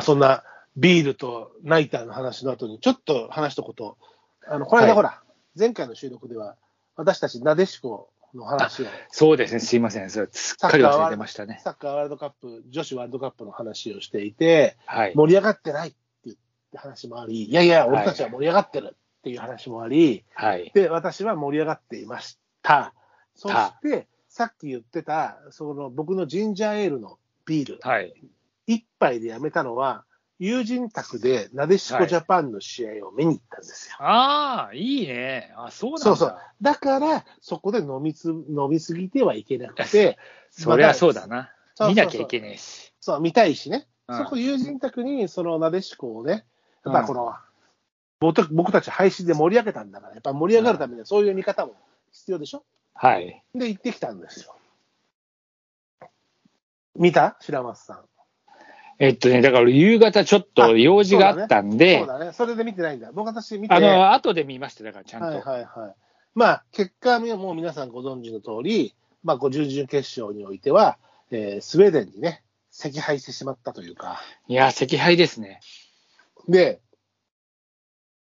あそんなビールとナイターの話の後に、ちょっと話したこと、あの、この間はいほら、前回の収録では、私たちなでしこの話を、そうですね、すいません。それすっかり忘れてましたね。サッカーワールドカップ、女子ワールドカップの話をしていて、はい。盛り上がってないって話もあり、いやいや、はい俺たちは盛り上がってるっていう話もあり、はい。で、私は盛り上がっていました。そして、さっき言ってた、その僕のジンジャーエールのビール、はい。一杯でやめたのは、友人宅でなでしこジャパンの試合を見に行ったんですよ。ああ、いいね。あ、そうなんだ。そうそう。だから、そこで飲みつ飲みすぎてはいけなくて、そりゃそうだな。見なきゃいけねえし。そう、見たいしね。うんそこ友人宅に、そのなでしこをね、やっぱこの、僕僕たち配信で盛り上げたんだから、やっぱ盛り上がるためにはそういう見方も必要でしょ？はい。で、行ってきたんですよ。見た？白松さん。えっとね、だから夕方ちょっと用事があったんで、そうだね。それで見てないんだ。僕私見て。あの、後で見ました、だからちゃんと。はいはいはい。まあ、結果はもう皆さんご存知の通り、まあ、ご準々決勝においては、えースウェーデンにね、惜敗してしまったというか、いや、惜敗ですね。で、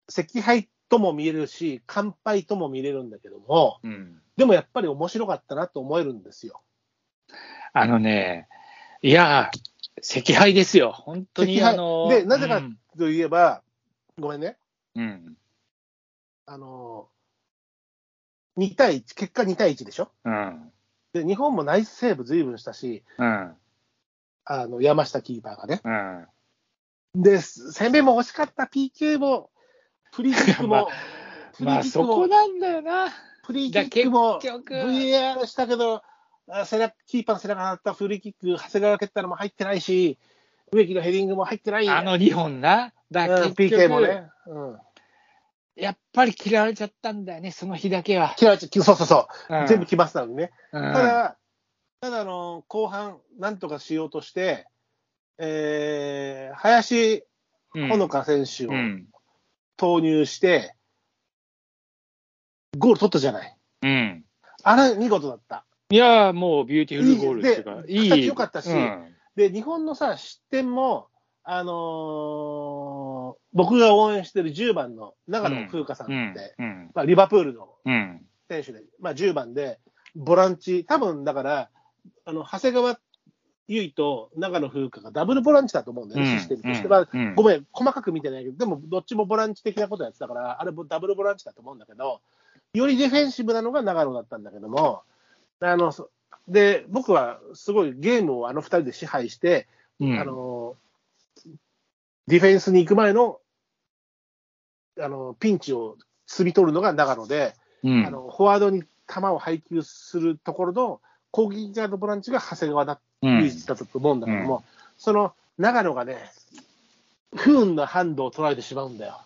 惜敗とも見えるし、完敗とも見れるんだけども、うん。でもやっぱり面白かったなと思えるんですよ。あのね、いや、惜敗ですよ。本当に、あの、でなぜかうんといえば、ごめんね、うん。あの、2対1、結果2対1でしょ？うん。で、日本もナイスセーブ随分したし、うん。あの、山下キーパーがね。うん。で、攻めも惜しかった、PK も、フリーキック まあも、フリまあ、そこなんだよな。フリーキックも、VAR したけど、あ背中キーパーの背中があったフリーキック、長谷川が蹴ったのも入ってないし、植木のヘディングも入ってない。あの2本な。だからうん、PK もね。うん。やっぱり嫌われちゃったんだよね、その日だけは。嫌われちゃそうそうそう。うん全部決まってたのにね。うんただ、ただあの、後半、なんとかしようとして、えー、林うんほのか選手をうん。投入して、ゴール取ったじゃない。うん。あれ、見事だった。いや、もうビューティフルゴールっていうか、でいい。形良かったしうんで、日本のさ、失点も、あのー僕が応援してる10番の長野風花さんって、うん。うん。まあ、リバプールのうん。選手で、まあ、10番で、ボランチ、多分だから、あの長谷川唯と長野風花がダブルボランチだと思うんだよね、うんシステムとしては。うんごめん、細かく見てないけど、でもどっちもボランチ的なことやってたから、あれもダブルボランチだと思うんだけど、よりディフェンシブなのが長野だったんだけども、あのそで僕はすごいゲームをあの2人で支配して、うんあのディフェンスに行く前のあのピンチを摘み取るのが長野で、うんあのフォワードに球を配球するところの攻撃側のボランチが長谷川だうん唯一だったと思うんだけども、その長野がね、不運なハンドを取られてしまうんだよ。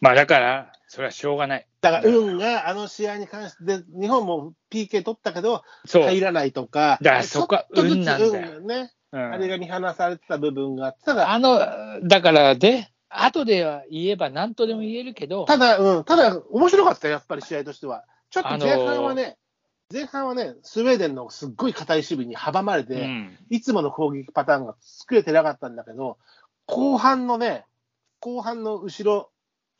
まあだから、それはしょうがない。だから、運があの試合に関して、で日本も PK 取ったけど、そう。入らないとか、だからそこは運なんだよ。ね、うん。あれが見放されてた部分があって、ただ、あの、だからで、後では言えば何とでも言えるけど、ただ、うん、ただ、面白かったよ、やっぱり試合としては。ちょっとあのー前半はね、前半はね、スウェーデンのすっごい硬い守備に阻まれて、うん。いつもの攻撃パターンが作れてなかったんだけど、後半のね、後半の後ろ、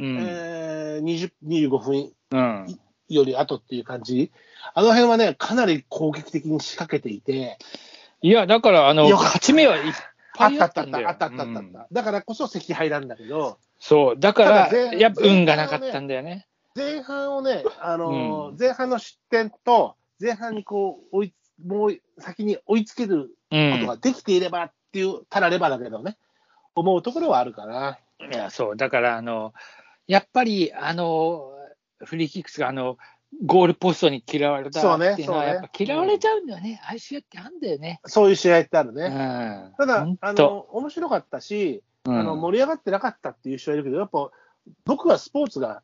うん。えー、20 25分うん。より後っていう感じ、あの辺はね、かなり攻撃的に仕掛けていて、いや、だから、あの、勝ち目はいっぱいあったんだよ。ったあったあったあったあった、だからこそ惜敗なんだけど、そう、だから、やっぱ運がなかったんだよね。前半をね、あのーうん。前半の失点と、前半にこう追いもう先に追いつけるうことがん。できていればっていう、たらればだけどね、思うところはあるかな。いや、そう、だから、あの、やっぱり、あの、フリーキックスが、あの、ゴールポストに嫌われたっていうのは、やっぱ嫌われちゃうんだよね。ああいう試合ってあんだよね。そういう試合ってあるうね。ん。ただあとの面白かったし、うんあの盛り上がってなかったっていう人はいるけど、やっぱ僕はスポーツが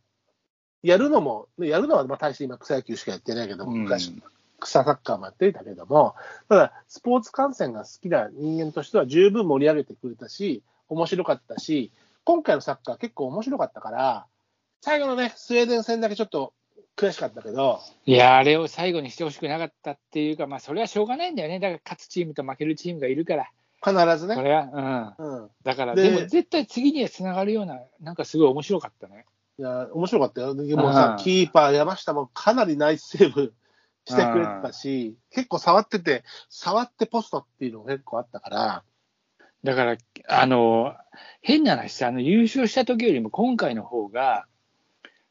やるのも、やるのはまあ大して今、草野球しかやってないけど、うん昔、草サッカーもやってたけども、ただ、スポーツ観戦が好きな人間としては十分盛り上げてくれたし、面白かったし、今回のサッカー結構面白かったから、最後のね、スウェーデン戦だけちょっと悔しかったけど、いや、あれを最後にしてほしくなかったっていうか、まあ、それはしょうがないんだよね。だから、勝つチームと負けるチームがいるから。必ずね。これは、うん。うん。だから、ででも絶対次にはつながるような、なんかすごい面白かったね。いや、面白かったよ。でもさう、んキーパー山下もかなりナイスセーブしてくれてたし、結構触ってて、触ってポストっていうのが結構あったから、だから、あの、変な話さ、あの、優勝した時よりも今回の方が、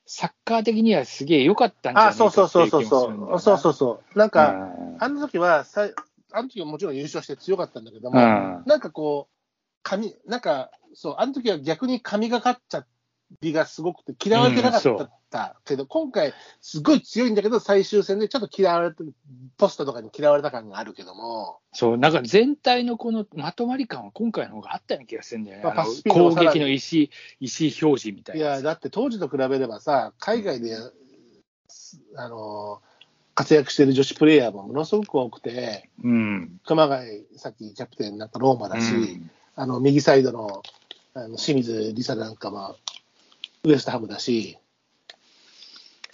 サッカー的にはすげえ良かったんじゃないあ、そうそうそうそうそう。そうそうう。そう。なんか、うんあの時はさい、あの時はもちろん優勝して強かったんだけども、うんなんかこう、神、なんか、そう、あの時は逆に神がかっちゃりがすごくて嫌われてなかった、けど、今回、すごい強いんだけど、最終戦でちょっと嫌われて、ポストとかに嫌われた感があるけども、そう、なんか全体のこのまとまり感は今回の方があったような気がするんだよね。まあ攻撃の意思、意思表示みたいな。いや、だって当時と比べればさ、海外で、あの、活躍してる女子プレイヤーもものすごく多くて、うん。熊谷、さっきキャプテンになったローマだし、うんあの右サイドのあの清水梨沙なんかもウエストハムだし、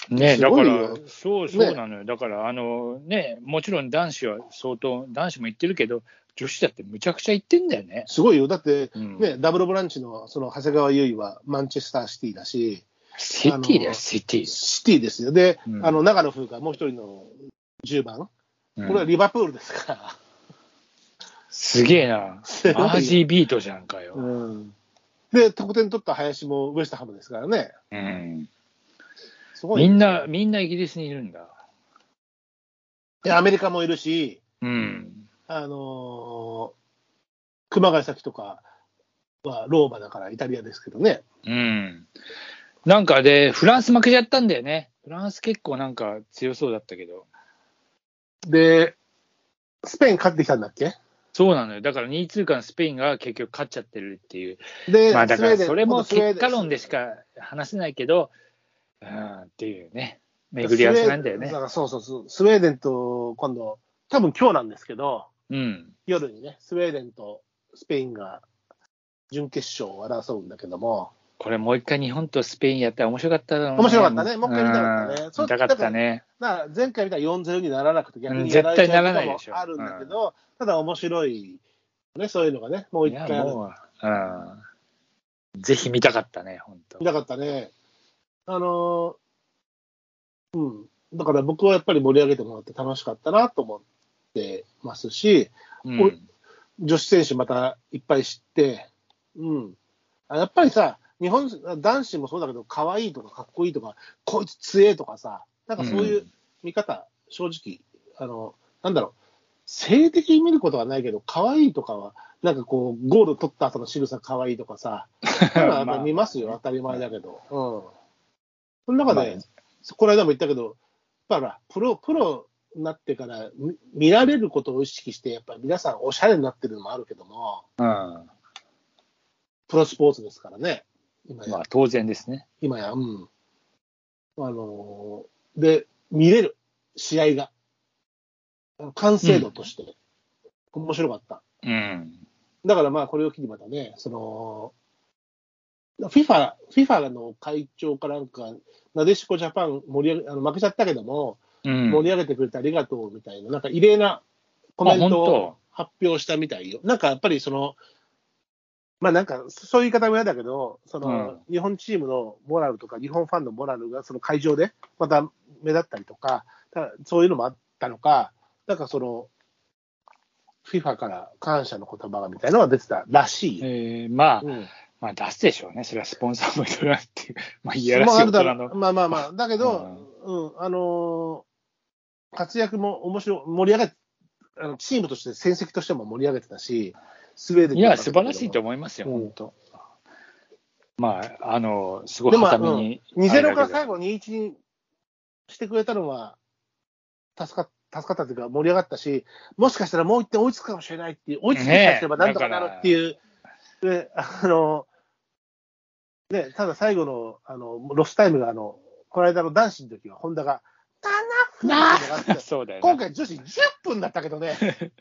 ね、だからそうそうなのよ。だから、あのね、もちろん男子は相当、男子も言ってるけど、女子だってむちゃくちゃ言ってんだよね。すごいよ、だって、うんね、ダブルボランチのその長谷川優衣はマンチェスターシティだし、シティだよ、シティ。シティですよ、で、うんあの長野風花、もう一人の10番、こうんれはリバプールですから。すげえな。すごいマージービートじゃんかよ。うんで、得点取った林もウエストハムですからね、うん。すごい。みんな、みんなイギリスにいるんだ。でアメリカもいるし、うん。あのー熊谷咲とかはローマだからイタリアですけどね。うん。なんかで、フランス負けちゃったんだよね。フランス結構なんか強そうだったけど。で、スペイン勝ってきたんだっけ？そうなのよ。だから2位通過のスペインが結局勝っちゃってるっていう。で、まあだからそれも結果論でしか話せないけど、うんっていうね、巡り合わせなんだよねスウェーデン。からそうそうそう。スウェーデンと今度、多分今日なんですけど、うん。夜にね、スウェーデンとスペインが準決勝を争うんだけども、これもう一回日本とスペインやったら面白かっただろうね。面白かったねもう一回見たかったねそううん見たかったね。前回みたいに4-0にならなくて逆うんにやられちゃう絶対ならないでしょこともあるんだけど、ただ面白い、ね、そういうのがね、もう一回あう、うん。ぜひ見たかったね、本当見。たかったね。あのーうん。だから僕はやっぱり盛り上げてもらって楽しかったなと思ってますし、うん女子選手またいっぱい知って、うん。あやっぱりさ、日本、男子もそうだけど、可愛いとかかっこいいとか、こいつ強えとかさ、なんかそういう見方、正直、あの、なんだろう、性的に見ることはないけど、可愛いとかは、なんかこう、ゴール取った後の仕草可愛いとかさ、まあ、やっぱり見ますよ、当たり前だけど。うん。その中で、まこの間も言ったけど、やっプロ、プロになってから見見られることを意識して、やっぱり皆さんおしゃれになってるのもあるけども、うん。プロスポーツですからね、今や。まあ、当然ですね。今や、うん。あのーで、見れる、試合が。完成度として、面白かった。うん。だからまあ、これを機にまたね、その、FIFA、FIFA の会長かなんか、なでしこジャパン盛り上げ、あの負けちゃったけども、うん。盛り上げてくれてありがとうみたいな、なんか異例なコメントを発表したみたいよ。なんかやっぱりその、まあなんか、そういう言い方も嫌だけど、その、日本チームのモラルとか、日本ファンのモラルがその会場でまた目立ったりとか、たそういうのもあったのか、なんかその、FIFA から感謝の言葉がみたいなのが出てたらしいよ。えーまあ、うんまあ出すでしょうね。それはスポンサーもいろいろあっていう。まあ、いやらしい大の。まあまあまあ、だけど、うん、あのー活躍も面白い、盛り上げあのチームとして、戦績としても盛り上げてたし、スウェーデンいや、素晴らしいと思思いますよ、うん本当。まあ、あの、すごいでも、はために。うん、2-0あれだけどから最後2-1にしてくれたのは、助か助かったというか、盛り上がったし、もしかしたらもう1点追いつくかもしれないっていう、追いつきさえすればなんとかなるっていう、であのね、ただ最後のあのロスタイムがあの、この間の男子の時は、ホンダが7分っが。今回女子10分だったけどね、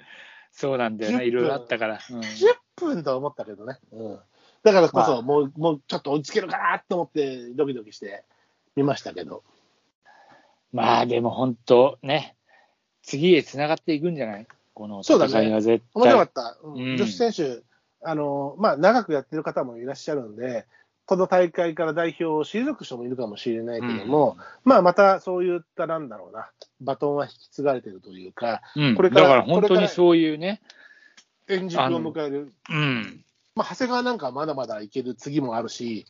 そうなんだよ10ね。いろいろあったから。うん10分と思ったけどね。うん、だからこそ、まあもう、もうちょっと追いつけるかなと思って、ドキドキして見ましたけど。まあ、でも本当ね、次へつながっていくんじゃない？このそうだね戦いは絶面白か対。った。うんうん女子選手、あの、まあ、長くやってる方もいらっしゃるんで、この大会から代表を退く人もいるかもしれないけども、まあ、またそういった、なんだろうな、バトンは引き継がれてるというか、うん、これからだから本当にそういうね、円熟を迎える。うん、まあ、長谷川なんかはまだまだいける次もあるし、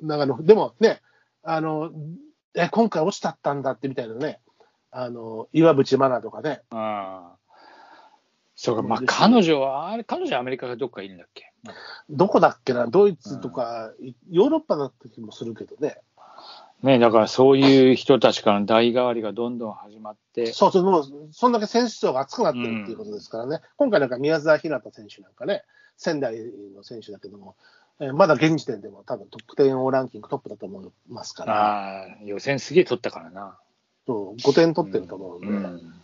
長野、でもね、あの、え、今回落ちたったんだってみたいなね、あの、岩渕真奈とかね、ああ。そうか、まあ彼女は、あれ、彼女はアメリカがどっかいるんだっけどこだっけな、ドイツとか、ヨーロッパだった気もするけどね。ね、だからそういう人たちからの代替わりがどんどん始まって、そうそう、もう、そんだけ選手層が厚くなってるっていうことですからね。今回なんか宮沢ひなた選手なんかね、仙台の選手だけども、えーまだ現時点でも多分トップ10ランキングトップだと思いますから、ああ、予選すげえ取ったからな。そう5点取ってると思うんで、うん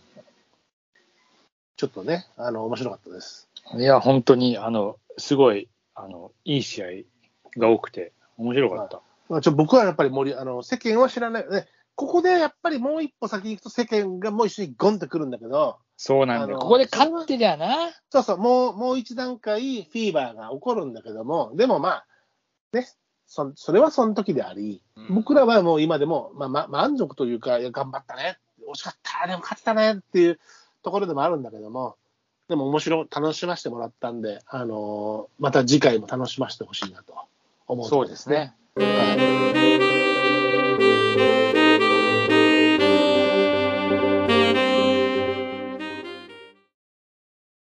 ちょっとね、あの、面白かったです。いや、本当に、あの、すごい、あの、いい試合が多くて、面白かった。まあちょ僕はやっぱり森、あの、世間は知らない。ね、ここでやっぱりもう一歩先に行くと世間がもう一緒にゴンってくるんだけど、そうなんだここで勝ってりゃな。そうそう、もう、もう一段階フィーバーが起こるんだけども、でもまあ、ね、そそれはその時であり、うん僕らはもう今でも、まあ、ま満足というか、いや頑張ったね、惜しかった、でも勝ったねっていうところでもあるんだけども、でも面白い、楽しませてもらったんで、あのーまた次回も楽しませてほしいなと思うところそうですね。はい